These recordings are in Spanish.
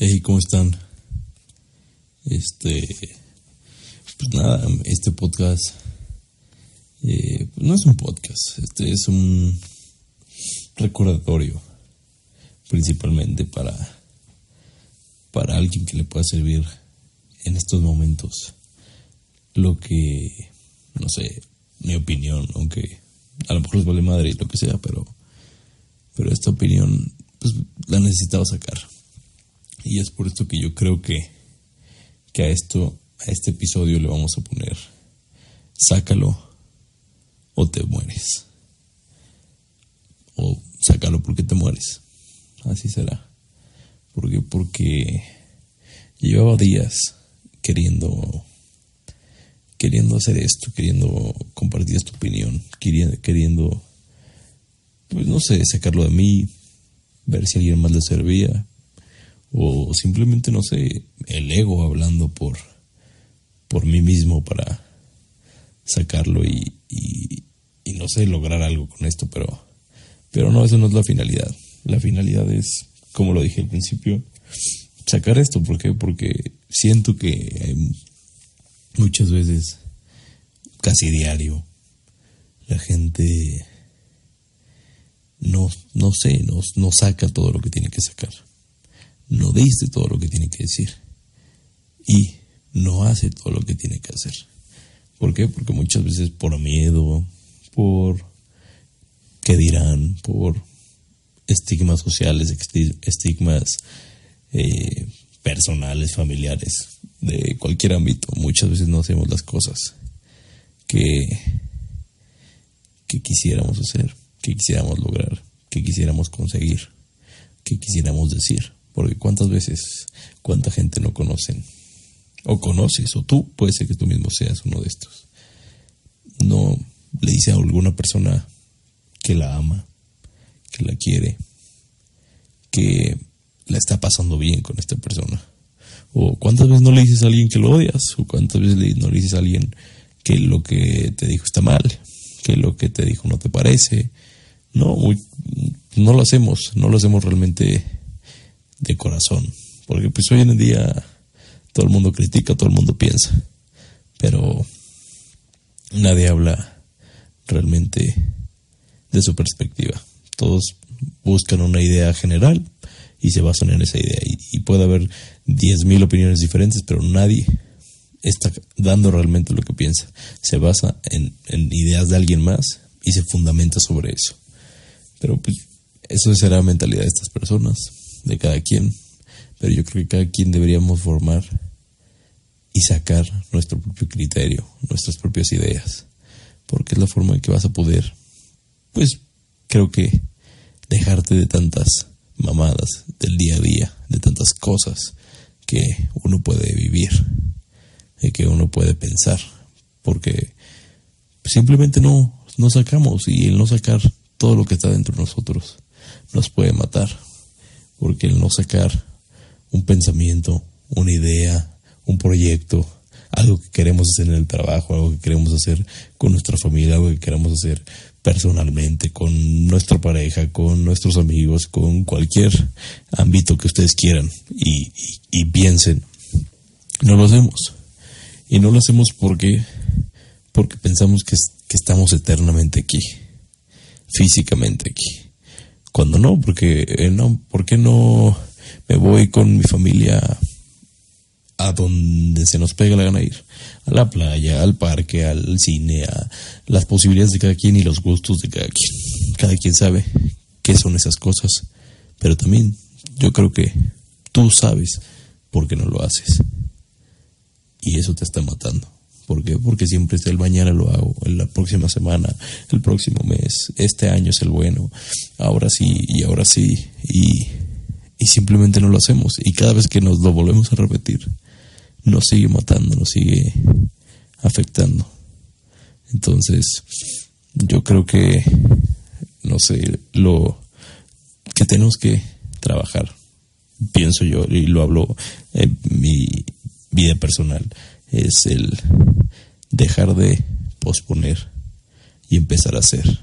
Hey, ¿cómo están? Este, pues nada, este podcast eh, no es un podcast, este es un recordatorio, principalmente para para alguien que le pueda servir en estos momentos lo que, no sé, mi opinión, aunque a lo mejor les vale madre y lo que sea, pero pero esta opinión pues la necesitaba sacar. Y es por esto que yo creo que, que a esto, a este episodio le vamos a poner, sácalo o te mueres. O sácalo porque te mueres. Así será. Porque, porque llevaba días queriendo, queriendo hacer esto, queriendo compartir esta opinión, queriendo, queriendo, pues no sé, sacarlo de mí, ver si a alguien más le servía, o simplemente, no sé, el ego hablando por, por mí mismo para sacarlo y, y, no sé, lograr algo con esto, pero, pero no, eso no es la finalidad. La finalidad es, como lo dije al principio, sacar esto. ¿Por qué? Porque siento que muchas veces, casi diario, la gente no, no sé, no, no saca todo lo que tiene que sacar no dice todo lo que tiene que decir y no hace todo lo que tiene que hacer. ¿Por qué? Porque muchas veces por miedo, por qué dirán, por estigmas sociales, estigmas eh, personales, familiares, de cualquier ámbito, muchas veces no hacemos las cosas que, que quisiéramos hacer, que quisiéramos lograr, que quisiéramos conseguir, que quisiéramos decir. Porque cuántas veces, cuánta gente no conocen, o conoces, o tú, puede ser que tú mismo seas uno de estos. No le dice a alguna persona que la ama, que la quiere, que la está pasando bien con esta persona. O cuántas veces no le dices a alguien que lo odias, o cuántas veces no le dices a alguien que lo que te dijo está mal, que lo que te dijo no te parece. No, no lo hacemos, no lo hacemos realmente de corazón. Porque pues hoy en día todo el mundo critica, todo el mundo piensa. Pero nadie habla realmente de su perspectiva. Todos buscan una idea general y se basan en esa idea. Y, puede haber 10.000 opiniones diferentes, pero nadie está dando realmente lo que piensa. Se basa en, en ideas de alguien más y se fundamenta sobre eso. Pero pues eso será la mentalidad de estas personas de cada quien, pero yo creo que cada quien deberíamos formar y sacar nuestro propio criterio, nuestras propias ideas, porque es la forma en que vas a poder, pues creo que dejarte de tantas mamadas del día a día, de tantas cosas que uno puede vivir y que uno puede pensar, porque simplemente no, no sacamos y el no sacar todo lo que está dentro de nosotros nos puede matar porque el no sacar un pensamiento, una idea, un proyecto, algo que queremos hacer en el trabajo, algo que queremos hacer con nuestra familia, algo que queremos hacer personalmente, con nuestra pareja, con nuestros amigos, con cualquier ámbito que ustedes quieran y, piensen, no lo hacemos. Y no lo hacemos porque, porque pensamos que, que estamos eternamente aquí, físicamente aquí cuando no, porque eh, no, ¿por qué no me voy con mi familia a donde se nos pega la gana ir? A la playa, al parque, al cine, a las posibilidades de cada quien y los gustos de cada quien. Cada quien sabe qué son esas cosas, pero también yo creo que tú sabes por qué no lo haces. Y eso te está matando. ¿Por qué? Porque siempre es el mañana lo hago, la próxima semana, el próximo mes, este año es el bueno, ahora sí y ahora sí, y, y simplemente no lo hacemos. Y cada vez que nos lo volvemos a repetir, nos sigue matando, nos sigue afectando. Entonces, yo creo que, no sé, lo que tenemos que trabajar, pienso yo, y lo hablo en mi vida personal, es el dejar de posponer y empezar a hacer.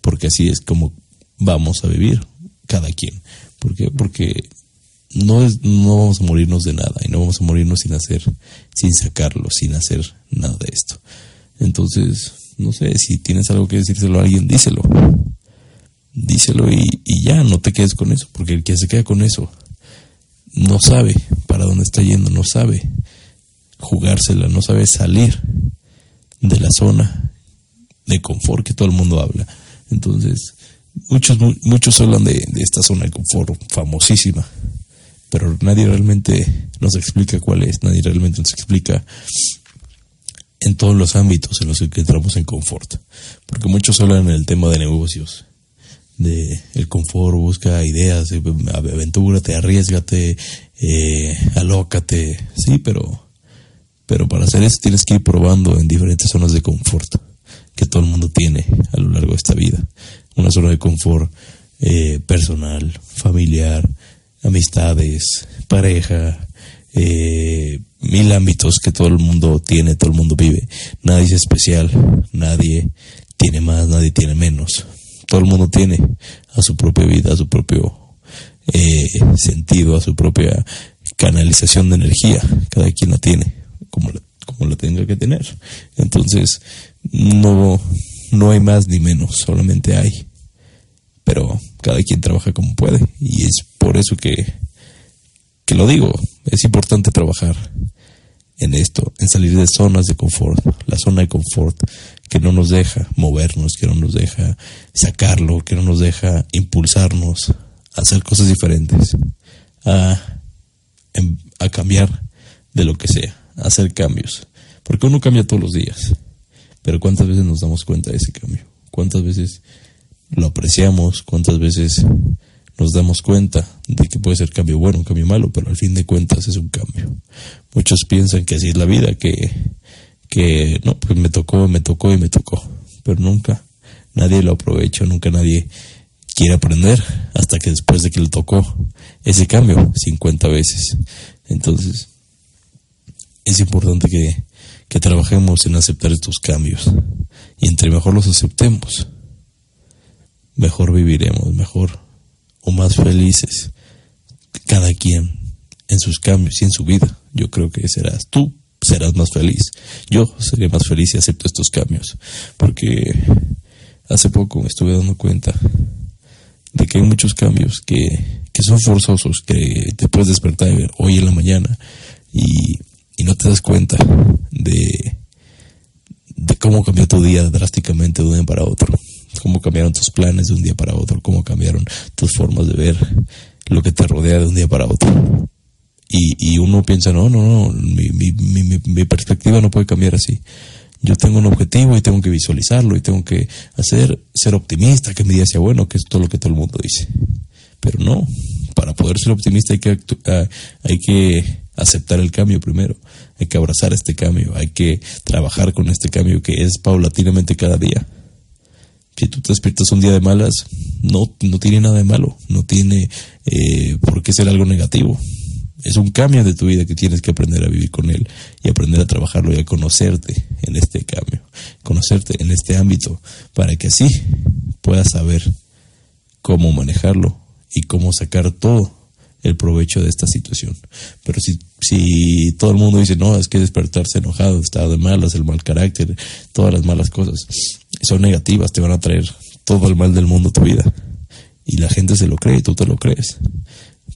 Porque así es como vamos a vivir cada quien. ¿Por qué? Porque no, es, no vamos a morirnos de nada y no vamos a morirnos sin hacer, sin sacarlo, sin hacer nada de esto. Entonces, no sé, si tienes algo que decírselo a alguien, díselo. Díselo y, y ya, no te quedes con eso, porque el que se queda con eso no sabe para dónde está yendo, no sabe jugársela, no sabe salir de la zona de confort que todo el mundo habla. Entonces, muchos, muchos hablan de, esta zona de confort famosísima, pero nadie realmente nos explica cuál es, nadie realmente nos explica en todos los ámbitos en los que entramos en confort. Porque muchos hablan en el tema de negocios, de el confort, busca ideas, aventúrate, arriesgate, eh, alócate, sí, pero, pero para hacer eso tienes que ir probando en diferentes zonas de confort que todo el mundo tiene a lo largo de esta vida. Una zona de confort eh, personal, familiar, amistades, pareja, eh, mil ámbitos que todo el mundo tiene, todo el mundo vive. Nadie es especial, nadie tiene más, nadie tiene menos. Todo el mundo tiene a su propia vida, a su propio eh, sentido, a su propia canalización de energía. Cada quien la tiene como la, como la tenga que tener. Entonces, no, no hay más ni menos, solamente hay. Pero cada quien trabaja como puede y es por eso que, que lo digo, es importante trabajar en esto, en salir de zonas de confort, la zona de confort que no nos deja movernos, que no nos deja sacarlo, que no nos deja impulsarnos a hacer cosas diferentes, a, em, a cambiar de lo que sea, hacer cambios. Porque uno cambia todos los días, pero ¿cuántas veces nos damos cuenta de ese cambio? ¿Cuántas veces lo apreciamos? ¿Cuántas veces nos damos cuenta de que puede ser cambio bueno, un cambio malo, pero al fin de cuentas es un cambio. Muchos piensan que así es la vida, que, que no, pues me tocó, me tocó y me tocó, pero nunca nadie lo aprovecha, nunca nadie quiere aprender hasta que después de que le tocó ese cambio 50 veces. Entonces, es importante que, que trabajemos en aceptar estos cambios y entre mejor los aceptemos, mejor viviremos, mejor o más felices cada quien en sus cambios y en su vida. Yo creo que serás tú, serás más feliz. Yo seré más feliz y acepto estos cambios. Porque hace poco me estuve dando cuenta de que hay muchos cambios que, que son forzosos, que te puedes despertar hoy en la mañana y, y no te das cuenta de, cómo cambió tu día drásticamente de un día para otro cómo cambiaron tus planes de un día para otro, cómo cambiaron tus formas de ver lo que te rodea de un día para otro. Y, uno piensa, no, no, no, mi, mi, mi, mi perspectiva no puede cambiar así. Yo tengo un objetivo y tengo que visualizarlo y tengo que hacer, ser optimista, que mi día sea bueno, que es todo lo que todo el mundo dice. Pero no, para poder ser optimista hay que, uh, hay que aceptar el cambio primero, hay que abrazar este cambio, hay que trabajar con este cambio que es paulatinamente cada día si tú te despiertas un día de malas, no, no tiene nada de malo, no tiene eh, por qué ser algo negativo. Es un cambio de tu vida que tienes que aprender a vivir con él y aprender a trabajarlo y a conocerte en este cambio, conocerte en este ámbito, para que así puedas saber cómo manejarlo y cómo sacar todo el provecho de esta situación. Pero si, si todo el mundo dice, no, es que despertarse enojado, estado de malas, el mal carácter, todas las malas cosas, son negativas, te van a traer todo el mal del mundo a tu vida. Y la gente se lo cree tú te lo crees.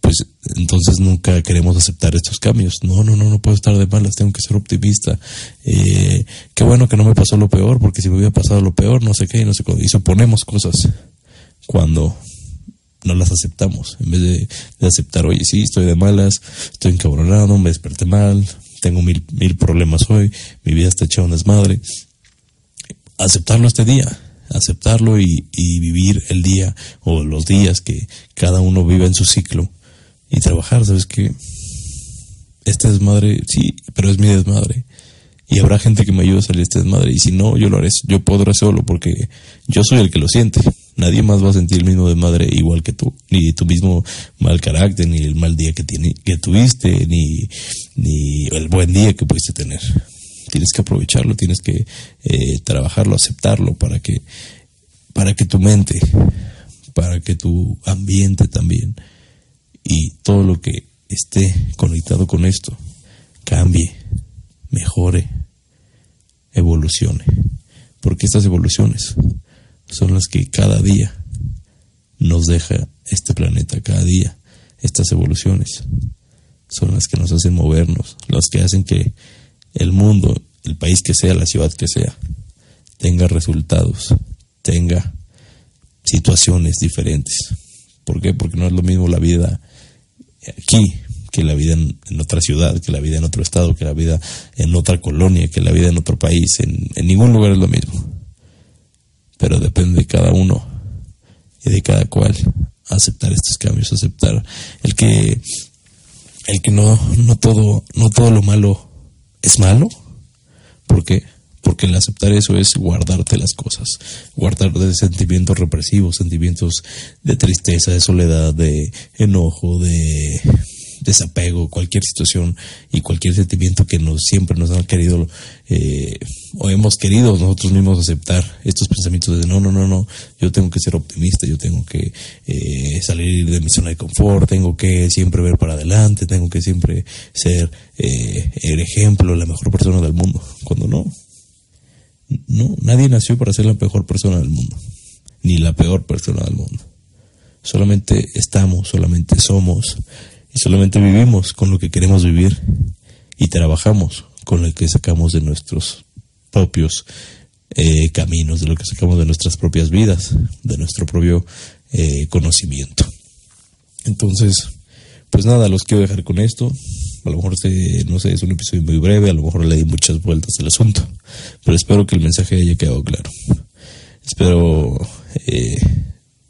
Pues entonces nunca queremos aceptar estos cambios. No, no, no, no puedo estar de malas, tengo que ser optimista. Eh, qué bueno que no me pasó lo peor, porque si me hubiera pasado lo peor, no sé qué, no sé cómo. Y suponemos cosas cuando no las aceptamos. En vez de, aceptar, oye, sí, estoy de malas, estoy encabronado, me desperté mal, tengo mil, mil problemas hoy, mi vida está hecha un desmadre aceptarlo este día, aceptarlo y, vivir el día o los días que cada uno viva en su ciclo y trabajar, ¿sabes que Este desmadre, sí, pero es mi desmadre. Y habrá gente que me ayude a salir de este desmadre. Y si no, yo lo haré, yo podré solo porque yo soy el que lo siente. Nadie más va a sentir el mismo desmadre igual que tú. Ni tu mismo mal carácter, ni el mal día que tuviste, ni, ni el buen día que pudiste tener tienes que aprovecharlo, tienes que eh, trabajarlo, aceptarlo para que, para que tu mente, para que tu ambiente también y todo lo que esté conectado con esto cambie, mejore, evolucione. Porque estas evoluciones son las que cada día nos deja este planeta, cada día. Estas evoluciones son las que nos hacen movernos, las que hacen que el mundo, el país que sea, la ciudad que sea, tenga resultados, tenga situaciones diferentes. ¿Por qué? Porque no es lo mismo la vida aquí que la vida en, otra ciudad, que la vida en otro estado, que la vida en otra colonia, que la vida en otro país. En, en ningún lugar es lo mismo. Pero depende de cada uno y de cada cual aceptar estos cambios, aceptar el que el que no no todo no todo lo malo es malo. ¿Por qué? Porque el aceptar eso es guardarte las cosas, guardar de sentimientos represivos, sentimientos de tristeza, de soledad, de enojo, de desapego, cualquier situación y cualquier sentimiento que nos siempre nos han querido eh, o hemos querido nosotros mismos aceptar estos pensamientos de no, no, no, no, yo tengo que ser optimista, yo tengo que eh, salir de mi zona de confort, tengo que siempre ver para adelante, tengo que siempre ser eh, el ejemplo, la mejor persona del mundo, cuando no, no, nadie nació para ser la mejor persona del mundo, ni la peor persona del mundo. Solamente estamos, solamente somos, y solamente vivimos con lo que queremos vivir y trabajamos con lo que sacamos de nuestros propios eh, caminos, de lo que sacamos de nuestras propias vidas, de nuestro propio eh, conocimiento. Entonces, pues nada, los quiero dejar con esto. A lo mejor, este, no sé, es un episodio muy breve, a lo mejor le di muchas vueltas al asunto, pero espero que el mensaje haya quedado claro. Espero eh,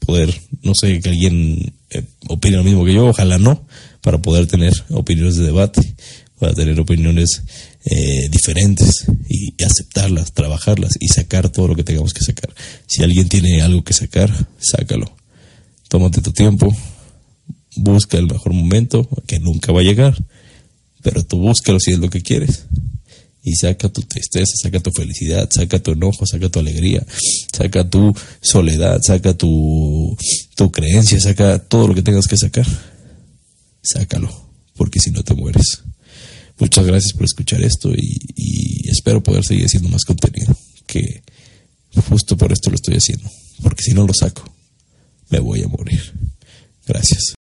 poder, no sé, que alguien eh, lo mismo que yo, ojalá no, para poder tener opiniones de debate, para tener opiniones eh, diferentes y, aceptarlas, trabajarlas y sacar todo lo que tengamos que sacar. Si alguien tiene algo que sacar, sácalo. Tómate tu tiempo, busca el mejor momento, que nunca va a llegar, pero tú búscalo si es lo que quieres y saca tu tristeza, saca tu felicidad, saca tu enojo, saca tu alegría, saca tu soledad, saca tu, tu creencia, saca todo lo que tengas que sacar. Sácalo, porque si no te mueres. Muchas gracias por escuchar esto y, y espero poder seguir haciendo más contenido, que justo por esto lo estoy haciendo, porque si no lo saco, me voy a morir. Gracias.